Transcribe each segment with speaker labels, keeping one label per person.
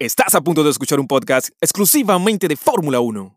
Speaker 1: Estás a punto de escuchar un podcast exclusivamente de Fórmula 1.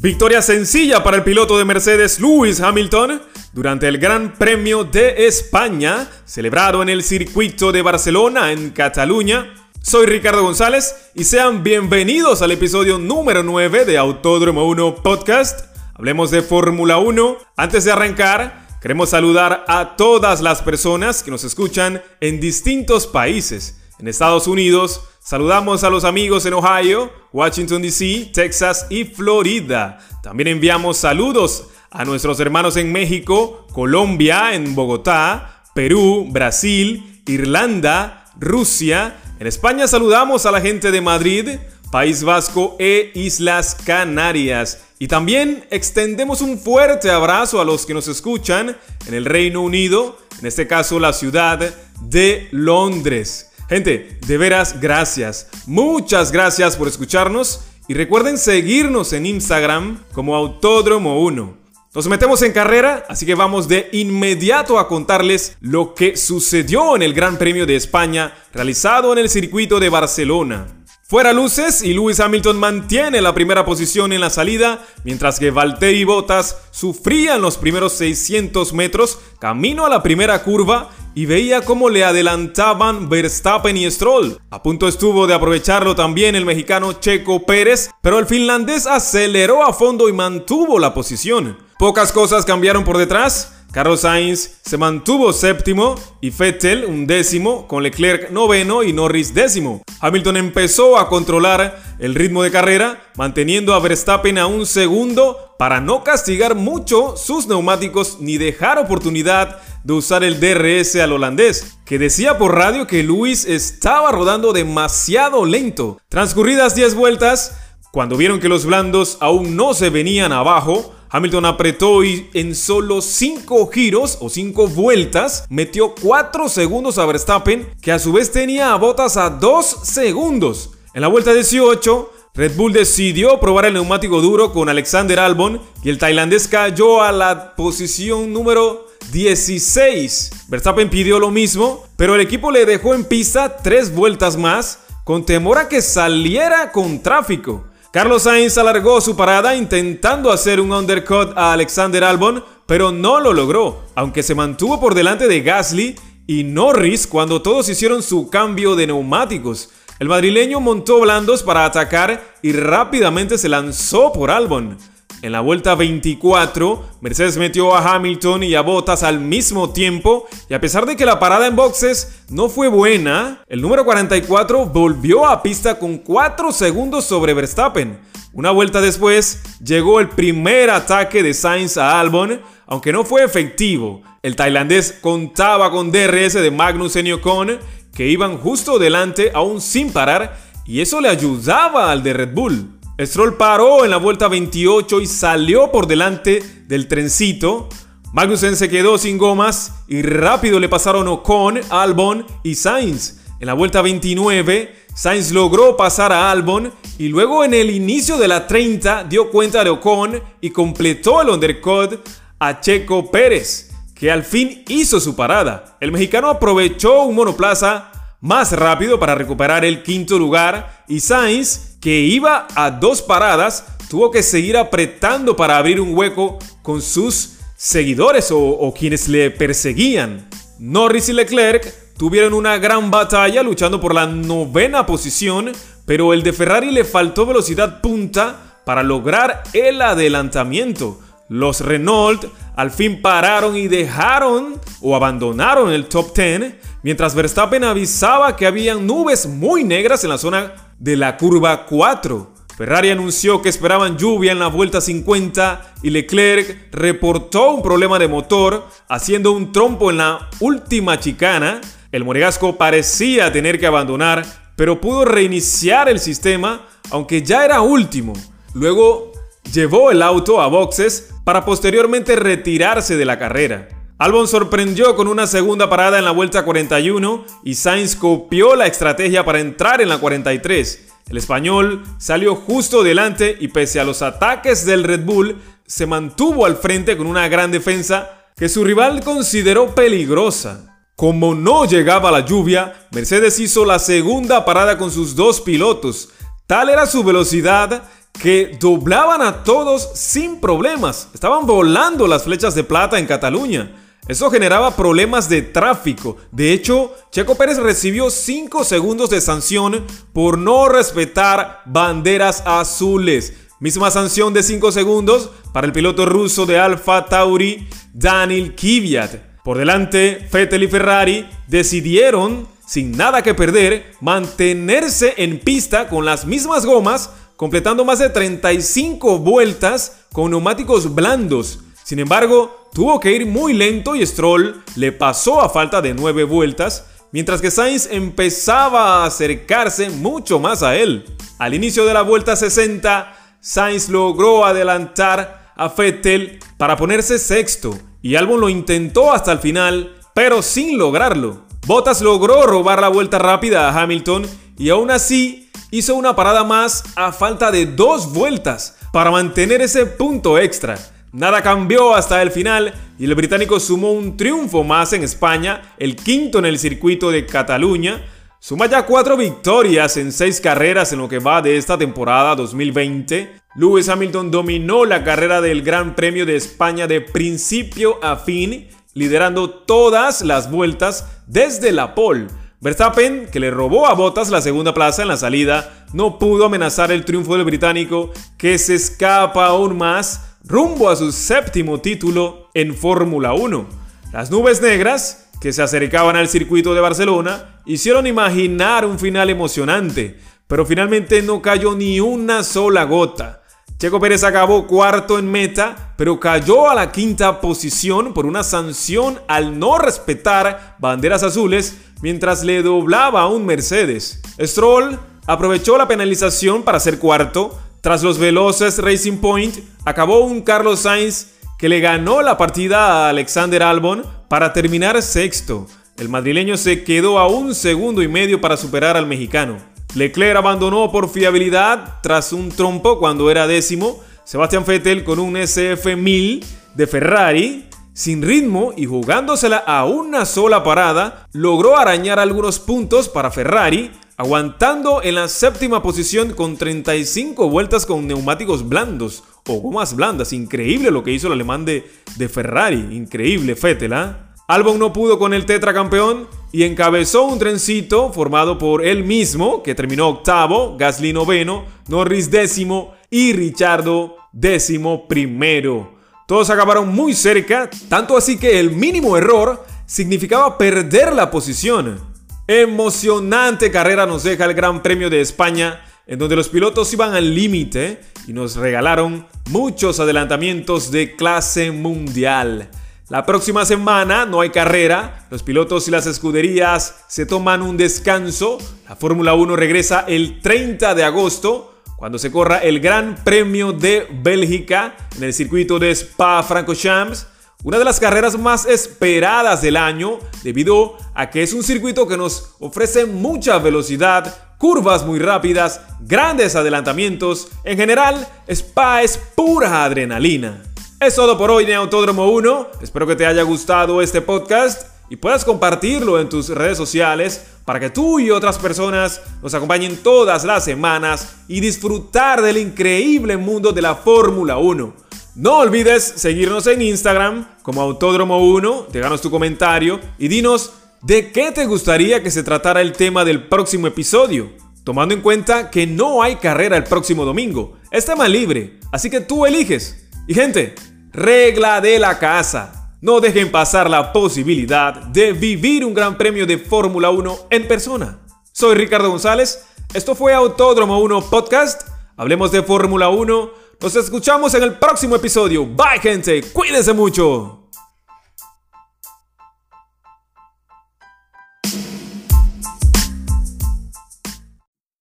Speaker 1: Victoria sencilla para el piloto de Mercedes Lewis Hamilton durante el Gran Premio de España, celebrado en el circuito de Barcelona, en Cataluña. Soy Ricardo González y sean bienvenidos al episodio número 9 de Autódromo 1 Podcast. Hablemos de Fórmula 1. Antes de arrancar, Queremos saludar a todas las personas que nos escuchan en distintos países. En Estados Unidos, saludamos a los amigos en Ohio, Washington DC, Texas y Florida. También enviamos saludos a nuestros hermanos en México, Colombia, en Bogotá, Perú, Brasil, Irlanda, Rusia. En España saludamos a la gente de Madrid, País Vasco e Islas Canarias. Y también extendemos un fuerte abrazo a los que nos escuchan en el Reino Unido, en este caso la ciudad de Londres. Gente, de veras gracias. Muchas gracias por escucharnos y recuerden seguirnos en Instagram como Autódromo 1. Nos metemos en carrera, así que vamos de inmediato a contarles lo que sucedió en el Gran Premio de España realizado en el circuito de Barcelona. Fuera luces y Lewis Hamilton mantiene la primera posición en la salida, mientras que Valtteri Bottas sufría en los primeros 600 metros camino a la primera curva y veía cómo le adelantaban Verstappen y Stroll. A punto estuvo de aprovecharlo también el mexicano Checo Pérez, pero el finlandés aceleró a fondo y mantuvo la posición. Pocas cosas cambiaron por detrás. Carlos Sainz se mantuvo séptimo y Vettel un décimo, con Leclerc noveno y Norris décimo. Hamilton empezó a controlar el ritmo de carrera, manteniendo a Verstappen a un segundo para no castigar mucho sus neumáticos ni dejar oportunidad de usar el DRS al holandés, que decía por radio que Luis estaba rodando demasiado lento. Transcurridas 10 vueltas, cuando vieron que los blandos aún no se venían abajo, Hamilton apretó y en solo 5 giros o 5 vueltas metió 4 segundos a Verstappen, que a su vez tenía a Bottas a 2 segundos. En la vuelta 18, Red Bull decidió probar el neumático duro con Alexander Albon y el tailandés cayó a la posición número 16. Verstappen pidió lo mismo, pero el equipo le dejó en pista 3 vueltas más con temor a que saliera con tráfico. Carlos Sainz alargó su parada intentando hacer un undercut a Alexander Albon, pero no lo logró, aunque se mantuvo por delante de Gasly y Norris cuando todos hicieron su cambio de neumáticos. El madrileño montó blandos para atacar y rápidamente se lanzó por Albon. En la vuelta 24, Mercedes metió a Hamilton y a Bottas al mismo tiempo y a pesar de que la parada en boxes no fue buena, el número 44 volvió a pista con 4 segundos sobre Verstappen. Una vuelta después llegó el primer ataque de Sainz a Albon, aunque no fue efectivo. El tailandés contaba con DRS de Magnus Ocon, que iban justo delante aún sin parar, y eso le ayudaba al de Red Bull. Stroll paró en la vuelta 28 y salió por delante del trencito. Magnussen se quedó sin gomas y rápido le pasaron Ocon, Albon y Sainz. En la vuelta 29, Sainz logró pasar a Albon y luego en el inicio de la 30 dio cuenta de Ocon y completó el undercut a Checo Pérez, que al fin hizo su parada. El mexicano aprovechó un monoplaza más rápido para recuperar el quinto lugar y Sainz que iba a dos paradas, tuvo que seguir apretando para abrir un hueco con sus seguidores o, quienes le perseguían. Norris y Leclerc tuvieron una gran batalla luchando por la novena posición, pero el de Ferrari le faltó velocidad punta para lograr el adelantamiento. Los Renault al fin pararon y dejaron o abandonaron el top 10, mientras Verstappen avisaba que había nubes muy negras en la zona de la curva 4. Ferrari anunció que esperaban lluvia en la vuelta 50 y Leclerc reportó un problema de motor haciendo un trompo en la última chicana. El monegasco parecía tener que abandonar, pero pudo reiniciar el sistema aunque ya era último. Luego llevó el auto a boxes para posteriormente retirarse de la carrera. Albon sorprendió con una segunda parada en la vuelta 41 y Sainz copió la estrategia para entrar en la 43. El español salió justo delante y pese a los ataques del Red Bull, se mantuvo al frente con una gran defensa que su rival consideró peligrosa. Como no llegaba la lluvia, Mercedes hizo la segunda parada con sus dos pilotos. Tal era su velocidad que doblaban a todos sin problemas. Estaban volando las flechas de plata en Cataluña. Eso generaba problemas de tráfico. De hecho, Checo Pérez recibió 5 segundos de sanción por no respetar banderas azules. Misma sanción de 5 segundos para el piloto ruso de Alfa Tauri, Daniel Kvyat. Por delante, Vettel y Ferrari decidieron, sin nada que perder, mantenerse en pista con las mismas gomas, completando más de 35 vueltas con neumáticos blandos. Sin embargo, tuvo que ir muy lento y Stroll le pasó a falta de 9 vueltas, mientras que Sainz empezaba a acercarse mucho más a él. Al inicio de la vuelta 60, Sainz logró adelantar a Vettel para ponerse sexto y Albon lo intentó hasta el final, pero sin lograrlo. Bottas logró robar la vuelta rápida a Hamilton y aún así hizo una parada más a falta de dos vueltas para mantener ese punto extra. Nada cambió hasta el final y el británico sumó un triunfo más en España, el quinto en el circuito de Cataluña. Suma ya cuatro victorias en seis carreras en lo que va de esta temporada 2020. Lewis Hamilton dominó la carrera del Gran Premio de España de principio a fin, liderando todas las vueltas desde la pole. Verstappen, que le robó a Bottas la segunda plaza en la salida, no pudo amenazar el triunfo del británico, que se escapa aún más rumbo a su séptimo título en Fórmula 1. Las nubes negras, que se acercaban al circuito de Barcelona, hicieron imaginar un final emocionante, pero finalmente no cayó ni una sola gota. Checo Pérez acabó cuarto en meta, pero cayó a la quinta posición por una sanción al no respetar banderas azules mientras le doblaba a un Mercedes. Stroll aprovechó la penalización para ser cuarto, tras los veloces Racing Point, acabó un Carlos Sainz que le ganó la partida a Alexander Albon para terminar sexto. El madrileño se quedó a un segundo y medio para superar al mexicano. Leclerc abandonó por fiabilidad tras un trompo cuando era décimo. Sebastián Vettel con un SF1000 de Ferrari, sin ritmo y jugándosela a una sola parada, logró arañar algunos puntos para Ferrari, aguantando en la séptima posición con 35 vueltas con neumáticos blandos o gomas blandas. Increíble lo que hizo el alemán de, Ferrari, increíble Vettel, ¿ah? No pudo con el tetracampeón y encabezó un trencito formado por él mismo, que terminó octavo, Gasly noveno, Norris décimo y Richardo décimo primero. Todos acabaron muy cerca, tanto así que el mínimo error significaba perder la posición. Emocionante carrera nos deja el Gran Premio de España, en donde los pilotos iban al límite y nos regalaron muchos adelantamientos de clase mundial. La próxima semana no hay carrera, los pilotos y las escuderías se toman un descanso, la Fórmula 1 regresa el 30 de agosto, cuando se corra el Gran Premio de Bélgica en el circuito de Spa-Francorchamps una de las carreras más esperadas del año debido a que es un circuito que nos ofrece mucha velocidad, curvas muy rápidas, grandes adelantamientos. En general, Spa es pura adrenalina. Es todo por hoy en Autódromo 1. Espero que te haya gustado este podcast y puedas compartirlo en tus redes sociales para que tú y otras personas nos acompañen todas las semanas y disfrutar del increíble mundo de la Fórmula 1. No olvides seguirnos en Instagram como Autódromo 1, déjanos tu comentario y dinos de qué te gustaría que se tratara el tema del próximo episodio, tomando en cuenta que no hay carrera el próximo domingo, es tema libre, así que tú eliges. Y gente, regla de la casa, no dejen pasar la posibilidad de vivir un gran premio de Fórmula 1 en persona. Soy Ricardo González, esto fue Autódromo 1 Podcast, hablemos de Fórmula 1 nos escuchamos en el próximo episodio. Bye gente, cuídense mucho.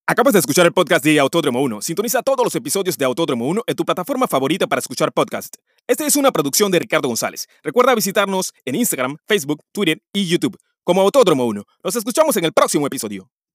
Speaker 2: Acabas de escuchar el podcast de Autódromo 1. Sintoniza todos los episodios de Autódromo 1 en tu plataforma favorita para escuchar podcast. Esta es una producción de Ricardo González. Recuerda visitarnos en Instagram, Facebook, Twitter y YouTube como Autódromo 1. Nos escuchamos en el próximo episodio.